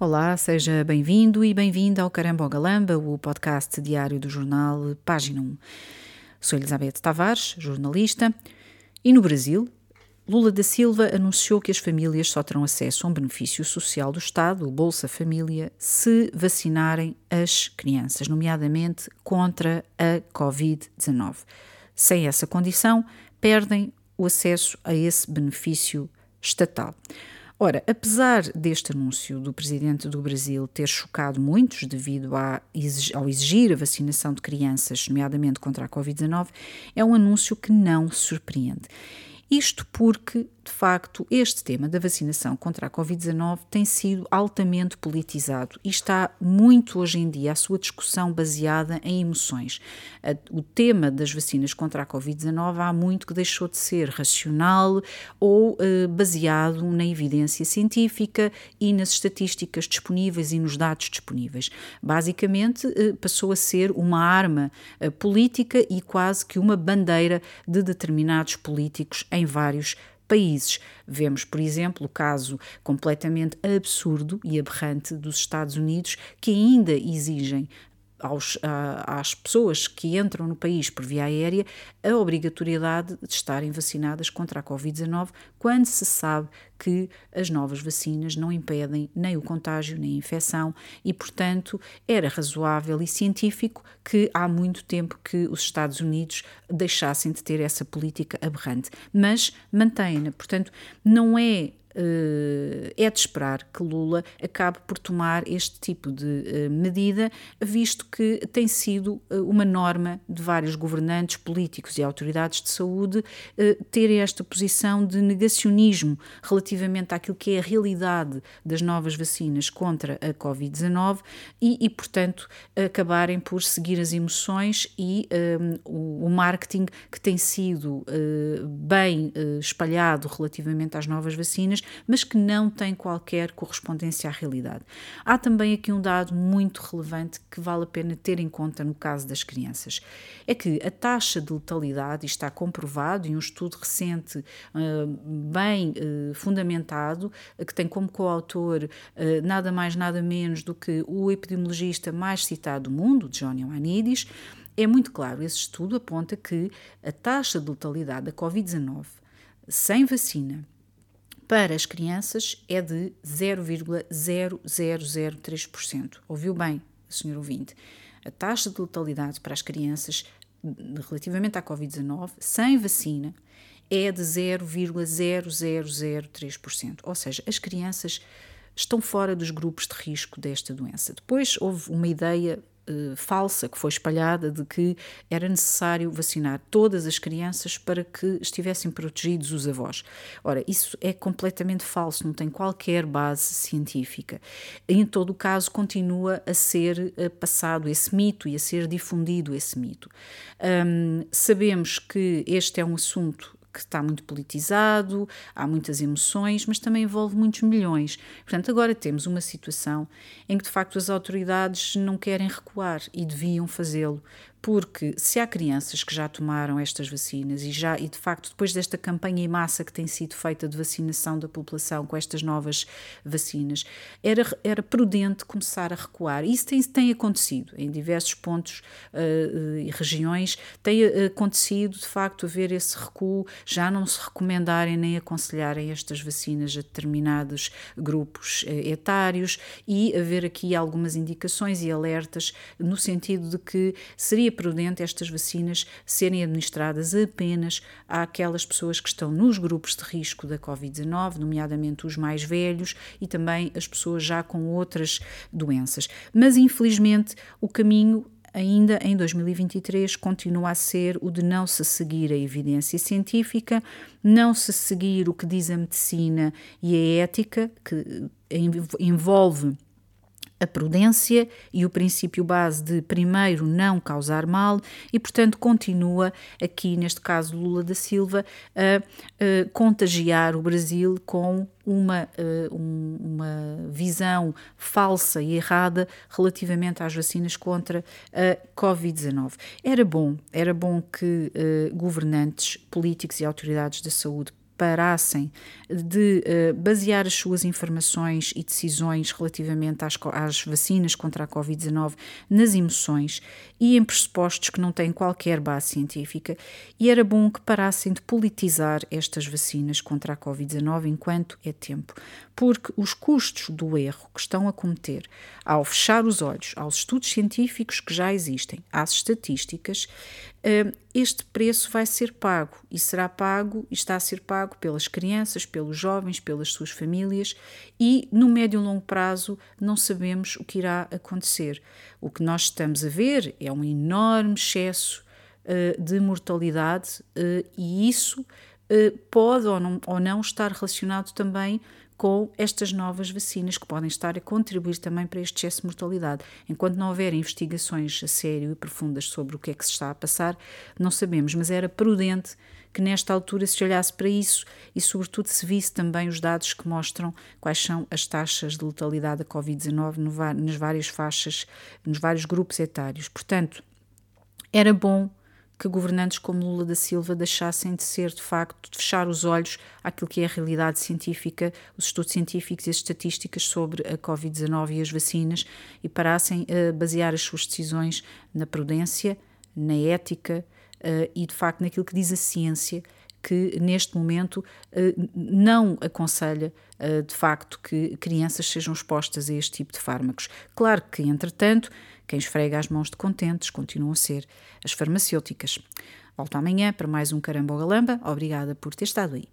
Olá, seja bem-vindo e bem-vinda ao Caramba Galamba, o podcast diário do jornal Página 1. Sou Elizabeth Tavares, jornalista, e no Brasil, Lula da Silva anunciou que as famílias só terão acesso a um benefício social do Estado, o Bolsa Família, se vacinarem as crianças, nomeadamente contra a Covid-19. Sem essa condição, perdem o acesso a esse benefício estatal. Ora, apesar deste anúncio do presidente do Brasil ter chocado muitos devido a, ao exigir a vacinação de crianças, nomeadamente contra a Covid-19, é um anúncio que não surpreende. Isto porque de facto, este tema da vacinação contra a Covid-19 tem sido altamente politizado e está muito hoje em dia a sua discussão baseada em emoções. O tema das vacinas contra a Covid-19 há muito que deixou de ser racional ou eh, baseado na evidência científica e nas estatísticas disponíveis e nos dados disponíveis. Basicamente, eh, passou a ser uma arma eh, política e quase que uma bandeira de determinados políticos em vários países países. Vemos, por exemplo, o caso completamente absurdo e aberrante dos Estados Unidos, que ainda exigem aos, às pessoas que entram no país por via aérea a obrigatoriedade de estarem vacinadas contra a Covid-19, quando se sabe que as novas vacinas não impedem nem o contágio nem a infecção e, portanto, era razoável e científico que há muito tempo que os Estados Unidos deixassem de ter essa política aberrante. Mas mantém-na, portanto, não é é de esperar que Lula acabe por tomar este tipo de eh, medida, visto que tem sido eh, uma norma de vários governantes políticos e autoridades de saúde terem esta posição de negacionismo relativamente àquilo que é a realidade das novas vacinas contra a Covid-19 e, e, portanto, acabarem por seguir as emoções e um, o marketing que tem sido uh, bem uh, espalhado relativamente às novas vacinas mas que não tem qualquer correspondência à realidade. Há também aqui um dado muito relevante que vale a pena ter em conta no caso das crianças. É que a taxa de letalidade, está comprovado em um estudo recente ah, bem ah, fundamentado, que tem como coautor ah, nada mais nada menos do que o epidemiologista mais citado do mundo, John Ioannidis, é muito claro, esse estudo aponta que a taxa de letalidade da Covid-19 sem vacina para as crianças é de 0,0003%. Ouviu bem, senhor ouvinte? A taxa de letalidade para as crianças relativamente à Covid-19 sem vacina é de 0,0003%. Ou seja, as crianças estão fora dos grupos de risco desta doença. Depois houve uma ideia eh, falsa que foi espalhada de que era necessário vacinar todas as crianças para que estivessem protegidos os avós. Ora, isso é completamente falso, não tem qualquer base científica. Em todo o caso, continua a ser uh, passado esse mito e a ser difundido esse mito. Um, sabemos que este é um assunto que está muito politizado, há muitas emoções, mas também envolve muitos milhões. Portanto, agora temos uma situação em que de facto as autoridades não querem recuar e deviam fazê-lo, porque se há crianças que já tomaram estas vacinas e já e de facto depois desta campanha em massa que tem sido feita de vacinação da população com estas novas vacinas, era, era prudente começar a recuar. Isso tem, tem acontecido em diversos pontos uh, e regiões, tem uh, acontecido de facto haver esse recuo, já não se recomendarem nem aconselharem estas vacinas a determinados grupos etários e haver aqui algumas indicações e alertas no sentido de que seria prudente estas vacinas serem administradas apenas àquelas pessoas que estão nos grupos de risco da Covid-19, nomeadamente os mais velhos e também as pessoas já com outras doenças. Mas, infelizmente, o caminho ainda em 2023 continua a ser o de não se seguir a evidência científica, não se seguir o que diz a medicina e a ética, que envolve a prudência e o princípio base de primeiro não causar mal e, portanto, continua aqui, neste caso Lula da Silva, a, a contagiar o Brasil com uma, uma visão falsa e errada relativamente às vacinas contra a Covid-19. Era bom, era bom que governantes, políticos e autoridades da saúde parassem de uh, basear as suas informações e decisões relativamente às, às vacinas contra a Covid-19 nas emoções e em pressupostos que não têm qualquer base científica, e era bom que parassem de politizar estas vacinas contra a Covid-19 enquanto é tempo, porque os custos do erro que estão a cometer ao fechar os olhos aos estudos científicos que já existem, às estatísticas, este preço vai ser pago e será pago e está a ser pago pelas crianças, pelos jovens, pelas suas famílias e no médio e longo prazo não sabemos o que irá acontecer. O que nós estamos a ver é um enorme excesso uh, de mortalidade uh, e isso uh, pode ou não, ou não estar relacionado também com estas novas vacinas que podem estar a contribuir também para este excesso de mortalidade. Enquanto não houver investigações a sério e profundas sobre o que é que se está a passar, não sabemos, mas era prudente que nesta altura se olhasse para isso e, sobretudo, se visse também os dados que mostram quais são as taxas de letalidade da Covid-19 nas várias faixas, nos vários grupos etários. Portanto, era bom que governantes como Lula da Silva deixassem de ser, de facto, de fechar os olhos àquilo que é a realidade científica, os estudos científicos e as estatísticas sobre a Covid-19 e as vacinas e parassem a basear as suas decisões na prudência, na ética uh, e, de facto, naquilo que diz a ciência, que neste momento uh, não aconselha de facto que crianças sejam expostas a este tipo de fármacos. Claro que, entretanto, quem esfrega as mãos de contentes continuam a ser as farmacêuticas. Volto amanhã para mais um Carambogalamba. Obrigada por ter estado aí.